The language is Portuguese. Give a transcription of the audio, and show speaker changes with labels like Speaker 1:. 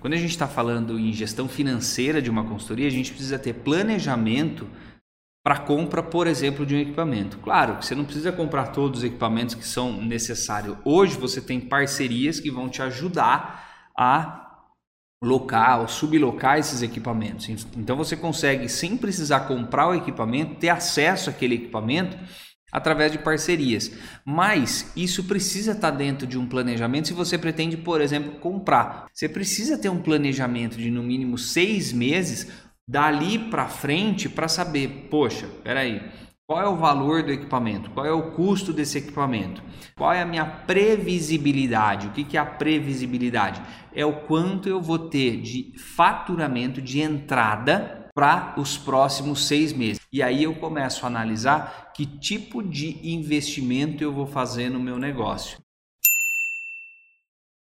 Speaker 1: quando a gente está falando em gestão financeira de uma consultoria, a gente precisa ter planejamento para compra, por exemplo, de um equipamento. Claro que você não precisa comprar todos os equipamentos que são necessários. Hoje você tem parcerias que vão te ajudar a locar ou sublocar esses equipamentos. Então você consegue, sem precisar comprar o equipamento, ter acesso àquele equipamento através de parcerias. Mas isso precisa estar dentro de um planejamento se você pretende, por exemplo, comprar. Você precisa ter um planejamento de no mínimo seis meses dali para frente para saber, poxa, peraí, qual é o valor do equipamento? Qual é o custo desse equipamento? Qual é a minha previsibilidade? O que é a previsibilidade? É o quanto eu vou ter de faturamento de entrada para os próximos seis meses. E aí eu começo a analisar que tipo de investimento eu vou fazer no meu negócio.